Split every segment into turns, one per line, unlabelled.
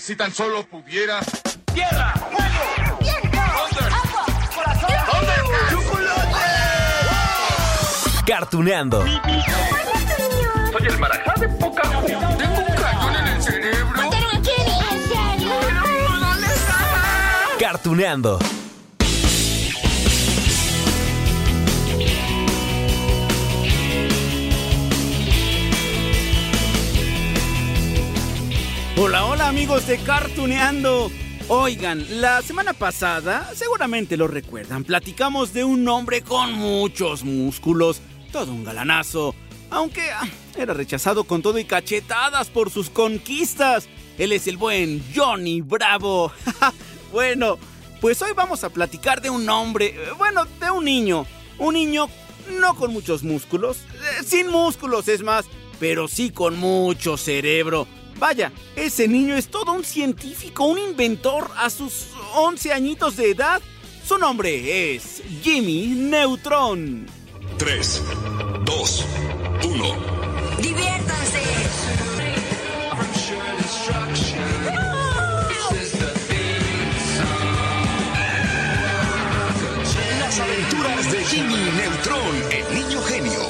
Si tan solo pudiera.
¡Tierra! ¡Fuego! ¡Viento! ¡Agua! ¡Corazón!
¿Dónde?
Cartuneando.
Soy el marajá de poca Tengo un cañón en el cerebro.
¿Mataron a Kenny? ¿En serio?
¿Dónde está?
Cartuneando.
Hola, hola amigos de Cartuneando. Oigan, la semana pasada, seguramente lo recuerdan, platicamos de un hombre con muchos músculos, todo un galanazo, aunque ah, era rechazado con todo y cachetadas por sus conquistas. Él es el buen Johnny Bravo. bueno, pues hoy vamos a platicar de un hombre, eh, bueno, de un niño, un niño no con muchos músculos, eh, sin músculos es más, pero sí con mucho cerebro. Vaya, ese niño es todo un científico, un inventor a sus 11 añitos de edad. Su nombre es Jimmy Neutron.
3, 2, 1.
¡Diviértanse!
Las aventuras de Jimmy Neutron, el niño genio.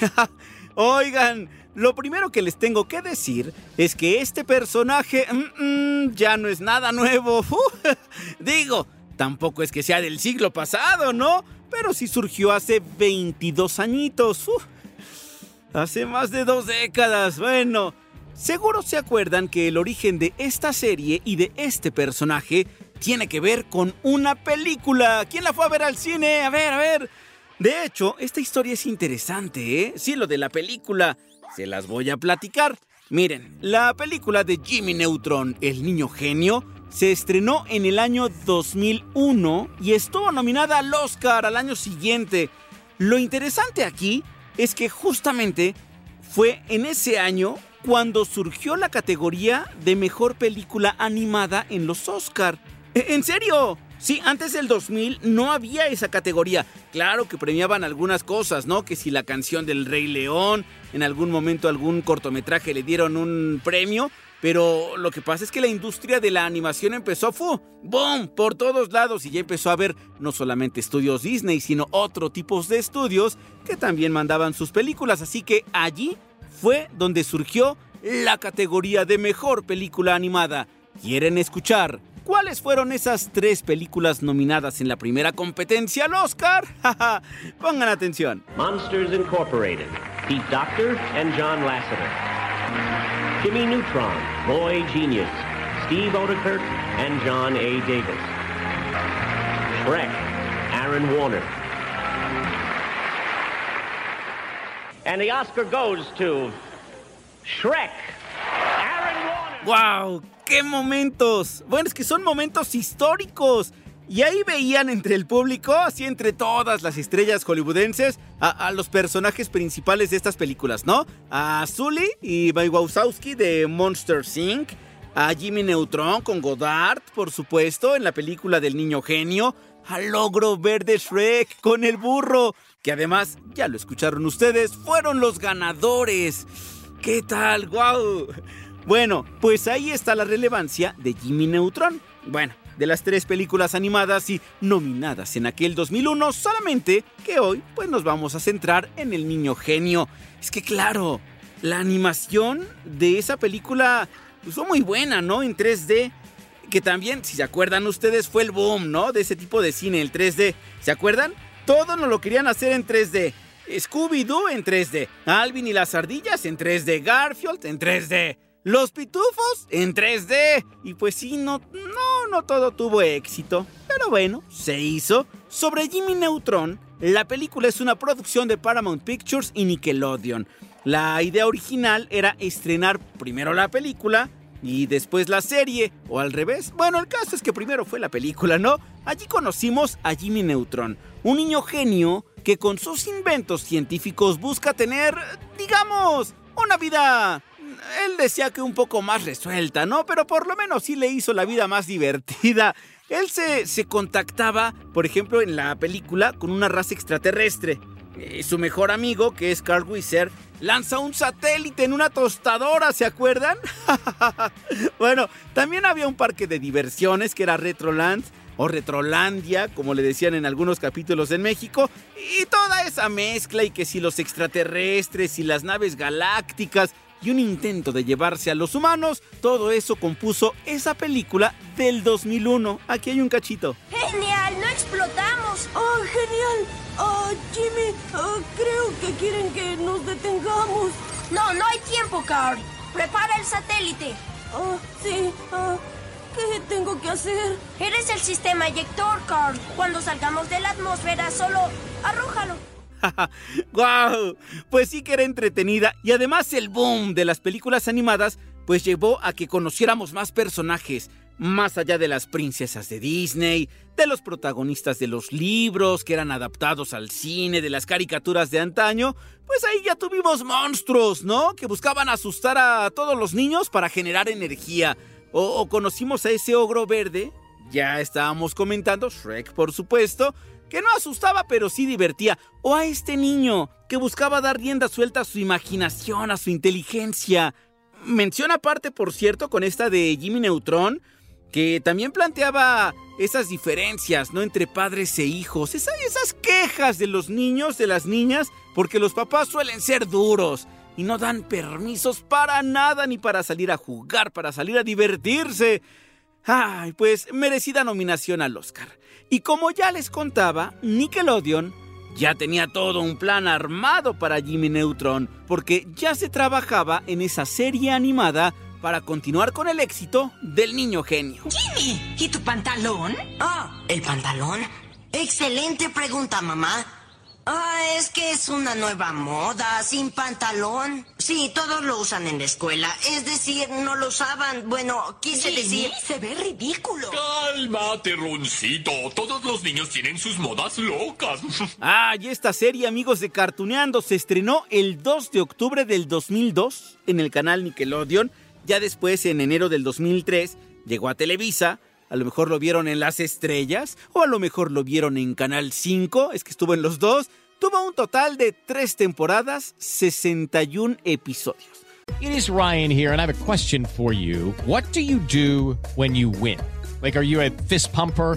Oigan, lo primero que les tengo que decir es que este personaje mm, mm, ya no es nada nuevo. Digo, tampoco es que sea del siglo pasado, ¿no? Pero sí surgió hace 22 añitos. Hace más de dos décadas. Bueno, seguro se acuerdan que el origen de esta serie y de este personaje tiene que ver con una película. ¿Quién la fue a ver al cine? A ver, a ver. De hecho, esta historia es interesante, ¿eh? Sí, lo de la película. Se las voy a platicar. Miren, la película de Jimmy Neutron, el niño genio, se estrenó en el año 2001 y estuvo nominada al Oscar al año siguiente. Lo interesante aquí es que justamente fue en ese año cuando surgió la categoría de mejor película animada en los Oscar. ¿E- ¿En serio? Sí, antes del 2000 no había esa categoría. Claro que premiaban algunas cosas, ¿no? Que si la canción del Rey León, en algún momento algún cortometraje le dieron un premio, pero lo que pasa es que la industria de la animación empezó, ¡fu! ¡Boom! Por todos lados y ya empezó a haber no solamente estudios Disney, sino otro tipos de estudios que también mandaban sus películas. Así que allí fue donde surgió la categoría de mejor película animada. ¿Quieren escuchar cuáles fueron esas tres películas nominadas en la primera competencia al Oscar? Pongan atención.
Monsters Incorporated, Pete Doctor and John Lasseter. Jimmy Neutron, Boy Genius, Steve Odekirk and John A. Davis. Shrek, Aaron Warner. And the Oscar goes to Shrek, Aaron Warner.
¡Wow! ¡Qué momentos! Bueno, es que son momentos históricos. Y ahí veían entre el público, así entre todas las estrellas hollywoodenses, a, a los personajes principales de estas películas, ¿no? A Sully y Wazowski de Monster Inc., a Jimmy Neutron con Godard, por supuesto, en la película del niño genio, al logro verde Shrek con el burro, que además, ya lo escucharon ustedes, fueron los ganadores. ¿Qué tal? ¡Guau! Bueno, pues ahí está la relevancia de Jimmy Neutron. Bueno, de las tres películas animadas y nominadas en aquel 2001, solamente que hoy pues nos vamos a centrar en el niño genio. Es que claro, la animación de esa película pues, fue muy buena, ¿no? En 3D. Que también, si se acuerdan ustedes, fue el boom, ¿no? De ese tipo de cine, el 3D. ¿Se acuerdan? Todos nos lo querían hacer en 3D. Scooby-Doo en 3D. Alvin y las ardillas en 3D. Garfield en 3D. Los pitufos en 3D. Y pues sí, no, no, no todo tuvo éxito. Pero bueno, se hizo. Sobre Jimmy Neutron, la película es una producción de Paramount Pictures y Nickelodeon. La idea original era estrenar primero la película y después la serie, o al revés. Bueno, el caso es que primero fue la película, ¿no? Allí conocimos a Jimmy Neutron, un niño genio que con sus inventos científicos busca tener, digamos, una vida... Él decía que un poco más resuelta, ¿no? Pero por lo menos sí le hizo la vida más divertida. Él se, se contactaba, por ejemplo, en la película con una raza extraterrestre. Eh, su mejor amigo, que es Carl Wizard, lanza un satélite en una tostadora, ¿se acuerdan? bueno, también había un parque de diversiones que era Retroland o Retrolandia, como le decían en algunos capítulos en México, y toda esa mezcla y que si los extraterrestres y las naves galácticas y un intento de llevarse a los humanos, todo eso compuso esa película del 2001. Aquí hay un cachito.
¡Genial! ¡No explotamos!
¡Oh, genial! Oh, Jimmy, oh, creo que quieren que nos detengamos.
No, no hay tiempo, Carl. Prepara el satélite.
Oh, sí. Oh, ¿Qué tengo que hacer?
Eres el sistema eyector, Carl. Cuando salgamos de la atmósfera, solo arrójalo.
¡Guau! Pues sí que era entretenida y además el boom de las películas animadas pues llevó a que conociéramos más personajes, más allá de las princesas de Disney, de los protagonistas de los libros que eran adaptados al cine, de las caricaturas de antaño, pues ahí ya tuvimos monstruos, ¿no? Que buscaban asustar a todos los niños para generar energía. O, o conocimos a ese ogro verde, ya estábamos comentando, Shrek por supuesto, que no asustaba pero sí divertía. O a este niño que buscaba dar rienda suelta a su imaginación, a su inteligencia. Mención aparte, por cierto, con esta de Jimmy Neutron, que también planteaba esas diferencias, ¿no? Entre padres e hijos, esas, esas quejas de los niños, de las niñas, porque los papás suelen ser duros y no dan permisos para nada, ni para salir a jugar, para salir a divertirse. Ay, pues merecida nominación al Oscar. Y como ya les contaba, Nickelodeon ya tenía todo un plan armado para Jimmy Neutron, porque ya se trabajaba en esa serie animada para continuar con el éxito del niño genio.
Jimmy, ¿y tu pantalón?
Ah, ¿el pantalón? Excelente pregunta, mamá. Ah, es que es una nueva moda, sin pantalón. Sí, todos lo usan en la escuela. Es decir, no lo usaban. Bueno, quise decir...
se ve ridículo.
Cálmate, Roncito. Todos los niños tienen sus modas locas.
Ah, y esta serie, amigos de Cartuneando, se estrenó el 2 de octubre del 2002 en el canal Nickelodeon. Ya después, en enero del 2003, llegó a Televisa. A lo mejor lo vieron en Las Estrellas, o a lo mejor lo vieron en Canal 5, es que estuvo en los dos. Tuvo un total de tres temporadas, 61 episodios.
It is Ryan here, and I have a question for you. What do you do when you win? Like, are you a fist pumper?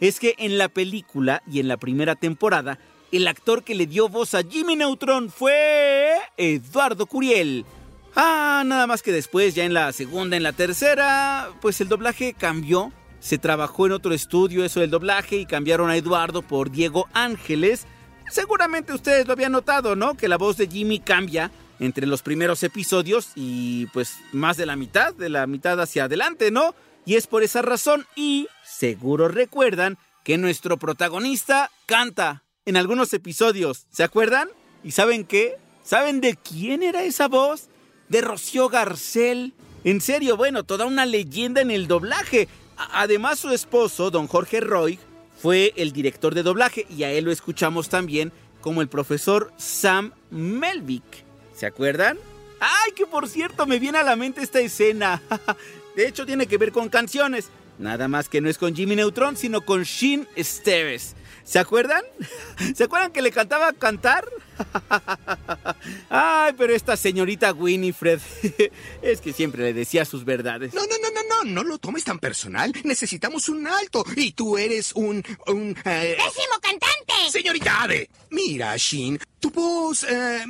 es que en la película y en la primera temporada, el actor que le dio voz a Jimmy Neutron fue Eduardo Curiel. Ah, nada más que después, ya en la segunda, en la tercera, pues el doblaje cambió. Se trabajó en otro estudio eso del doblaje y cambiaron a Eduardo por Diego Ángeles. Seguramente ustedes lo habían notado, ¿no? Que la voz de Jimmy cambia entre los primeros episodios y pues más de la mitad, de la mitad hacia adelante, ¿no? Y es por esa razón y seguro recuerdan que nuestro protagonista canta en algunos episodios, ¿se acuerdan? ¿Y saben qué? ¿Saben de quién era esa voz? De Rocío Garcel. En serio, bueno, toda una leyenda en el doblaje. Además, su esposo, don Jorge Roy, fue el director de doblaje y a él lo escuchamos también como el profesor Sam Melvick. ¿Se acuerdan? ¡Ay, que por cierto me viene a la mente esta escena! De hecho, tiene que ver con canciones. Nada más que no es con Jimmy Neutron, sino con Shin Steves. ¿Se acuerdan? ¿Se acuerdan que le cantaba cantar? Ay, pero esta señorita Winifred es que siempre le decía sus verdades.
No, no, no, no, no, no lo tomes tan personal. Necesitamos un alto. Y tú eres un. un. eh,
¡Pésimo cantante!
Señorita Ade, mira, Shin, tu voz. eh,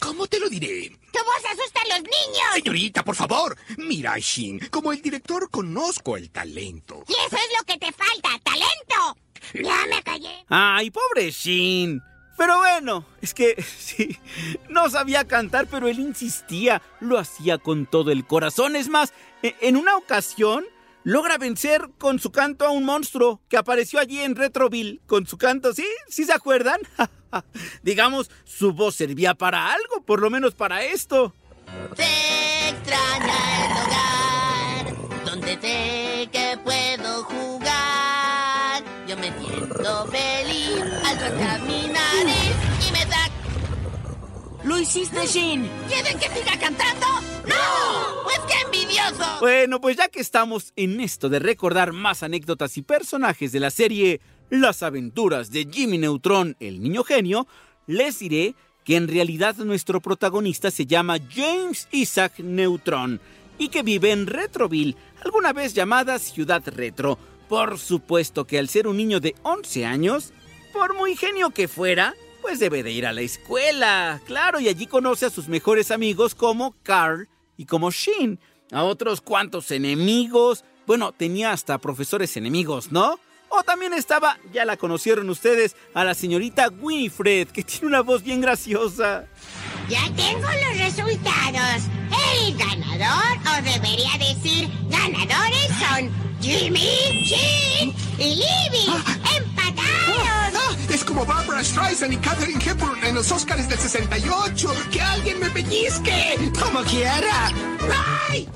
¿Cómo te lo diré?
¡Tu voz asusta a los niños!
Señorita, por favor. Mira, Shin, como el director conozco el talento.
Y eso es lo que te falta, talento. Ya me callé.
Ay, pobre Shin. Pero bueno, es que sí, no sabía cantar, pero él insistía, lo hacía con todo el corazón. Es más, e- en una ocasión logra vencer con su canto a un monstruo que apareció allí en Retroville. Con su canto, ¿sí? ¿Sí se acuerdan? Digamos, su voz servía para algo, por lo menos para esto.
Se extraña el hogar, donde sé que puedo jugar. Yo me siento feliz al mi nariz y me da...
¡Lo hiciste, Shin!
¿Quieren que siga cantando? ¡No!
Bueno, pues ya que estamos en esto de recordar más anécdotas y personajes de la serie Las aventuras de Jimmy Neutron, el niño genio, les diré que en realidad nuestro protagonista se llama James Isaac Neutron y que vive en Retroville, alguna vez llamada Ciudad Retro. Por supuesto que al ser un niño de 11 años, por muy genio que fuera, pues debe de ir a la escuela, claro, y allí conoce a sus mejores amigos como Carl y como Shin, a otros cuantos enemigos, bueno, tenía hasta profesores enemigos, ¿no? O también estaba, ya la conocieron ustedes, a la señorita Winifred, que tiene una voz bien graciosa.
Ya tengo los resultados. El ganador, o debería decir, ganadores son Jimmy, Shin y Libby.
Como Barbara Streisand y Katherine Hepburn en los Oscars del 68. ¡Que alguien me pellizque! ¡Como quiera! ¡Ay!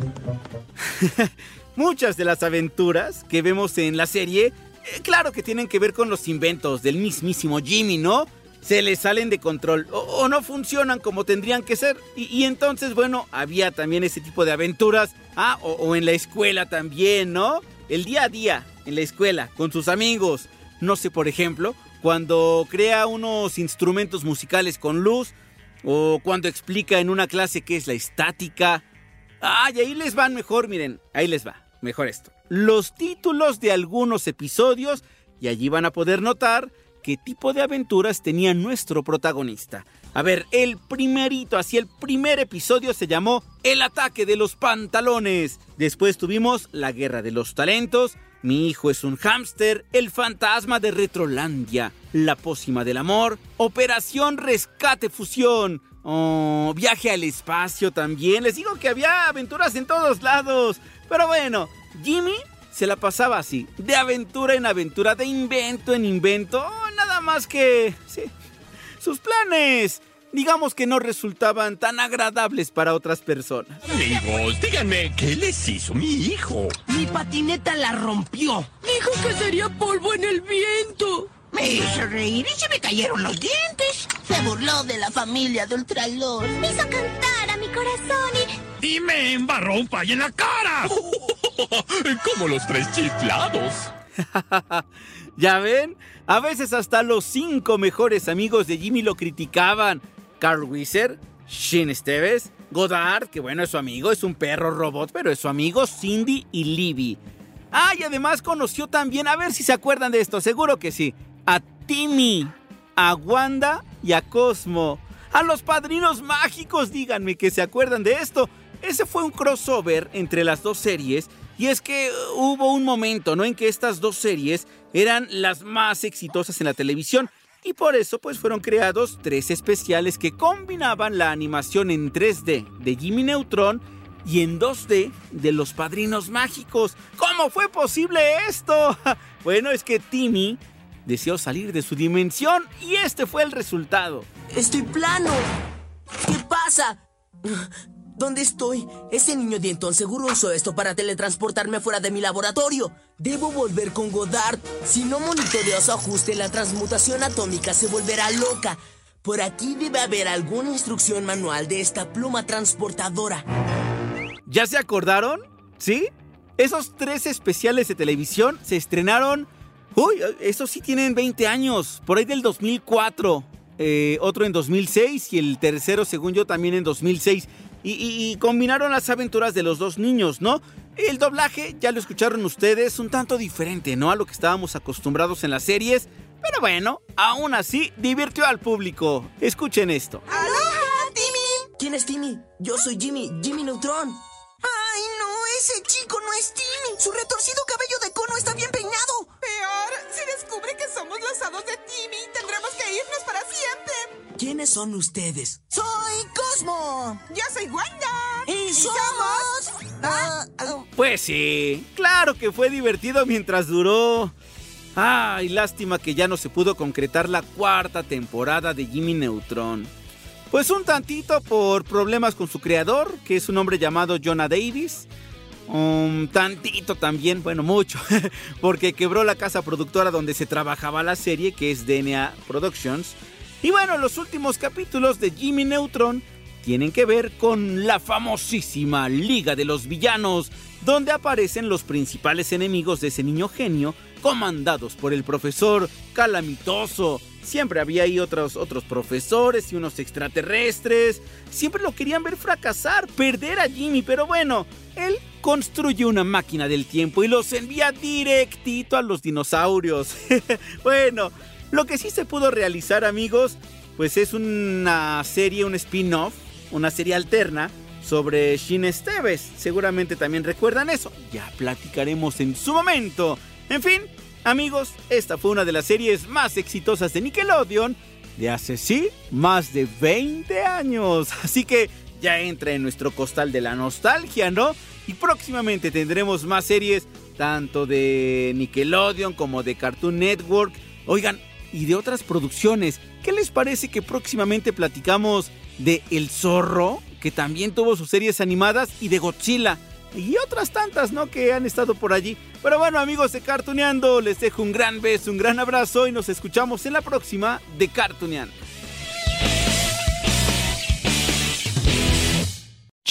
Muchas de las aventuras que vemos en la serie, eh, claro que tienen que ver con los inventos del mismísimo Jimmy, ¿no? Se les salen de control o, no funcionan como tendrían que ser. Y, entonces, bueno, había también ese tipo de aventuras. Ah, o en la escuela también, ¿no? El día a día, en la escuela, con sus amigos. No sé, por ejemplo, cuando crea unos instrumentos musicales con luz. O cuando explica en una clase qué es la estática. Ay, ahí les van mejor, miren, ahí les va, mejor esto. Los títulos de algunos episodios y allí van a poder notar qué tipo de aventuras tenía nuestro protagonista. A ver, el primerito, así el primer episodio se llamó El ataque de los pantalones. Después tuvimos La guerra de los talentos, Mi hijo es un hámster, El fantasma de Retrolandia, La pócima del amor, Operación Rescate Fusión, Oh, viaje al espacio también. Les digo que había aventuras en todos lados. Pero bueno, Jimmy se la pasaba así, de aventura en aventura, de invento en invento. Oh, nada más que... Sus planes. Digamos que no resultaban tan agradables para otras personas.
Amigos, díganme, ¿qué les hizo mi hijo?
Mi patineta la rompió. Dijo que sería polvo en el viento.
Me hizo reír y se me cayeron los dientes. Se burló de la familia de Ultralord.
Me hizo cantar a mi corazón y...
Y me embarró un pay en la cara. Como los tres chiflados.
¿Ya ven? A veces hasta los cinco mejores amigos de Jimmy lo criticaban. Carl Weiser, Shin Steves, Goddard, que bueno es su amigo, es un perro robot, pero es su amigo, Cindy y Libby. Ah, y además conoció también, a ver si se acuerdan de esto, seguro que sí, a Timmy, a Wanda y a Cosmo. A los padrinos mágicos, díganme que se acuerdan de esto. Ese fue un crossover entre las dos series y es que uh, hubo un momento, ¿no? En que estas dos series eran las más exitosas en la televisión y por eso pues fueron creados tres especiales que combinaban la animación en 3D de Jimmy Neutron y en 2D de los Padrinos Mágicos. ¿Cómo fue posible esto? Bueno, es que Timmy deseó salir de su dimensión y este fue el resultado.
Estoy plano. ¿Qué pasa? ¿Dónde estoy? Ese niño dientón seguro usó esto para teletransportarme fuera de mi laboratorio. Debo volver con Goddard. Si no monitoreo su ajuste, la transmutación atómica se volverá loca. Por aquí debe haber alguna instrucción manual de esta pluma transportadora.
¿Ya se acordaron? ¿Sí? Esos tres especiales de televisión se estrenaron... Uy, esos sí tienen 20 años, por ahí del 2004. Eh, otro en 2006 y el tercero, según yo, también en 2006. Y, y- y combinaron las aventuras de los dos niños, ¿no? El doblaje, ya lo escucharon ustedes, un tanto diferente, ¿no? A lo que estábamos acostumbrados en las series. Pero bueno, aún así, divirtió al público. Escuchen esto.
¡Aloha, Timmy
¿Quién es Timmy? Yo soy Jimmy, Jimmy Neutron.
Ese chico no es Timmy. Su retorcido cabello de cono está bien peinado.
Peor, si descubre que somos los hados de Timmy, tendremos que irnos para siempre.
¿Quiénes son ustedes?
Soy Cosmo.
Yo soy Wanda.
Y, somos...
Ah,
Pues sí, claro que fue divertido mientras duró. Ay, lástima que ya no se pudo concretar la cuarta temporada de Jimmy Neutron. Pues un tantito por problemas con su creador, que es un hombre llamado Jonah Davis. Un tantito también, bueno, mucho, porque quebró la casa productora donde se trabajaba la serie, que es DNA Productions. Y bueno, los últimos capítulos de Jimmy Neutron tienen que ver con la famosísima Liga de los Villanos, donde aparecen los principales enemigos de ese niño genio, comandados por el profesor Calamitoso. Siempre había ahí otros, otros profesores y unos extraterrestres. Siempre lo querían ver fracasar, perder a Jimmy, pero bueno, él construye una máquina del tiempo y los envía directito a los dinosaurios. bueno, lo que sí se pudo realizar, amigos, pues es una serie, un spin-off, una serie alterna sobre Shin Esteves. Seguramente también recuerdan eso. Ya platicaremos en su momento. En fin, amigos, esta fue una de las series más exitosas de Nickelodeon de hace sí más de 20 años. Así que ya entra en nuestro costal de la nostalgia, ¿no? Y próximamente tendremos más series, tanto de Nickelodeon como de Cartoon Network. Oigan, y de otras producciones. ¿Qué les parece que próximamente platicamos de El Zorro, que también tuvo sus series animadas, y de Godzilla? Y otras tantas, ¿no? Que han estado por allí. Pero bueno, amigos de Cartuneando, les dejo un gran beso, un gran abrazo y nos escuchamos en la próxima de Cartuneando.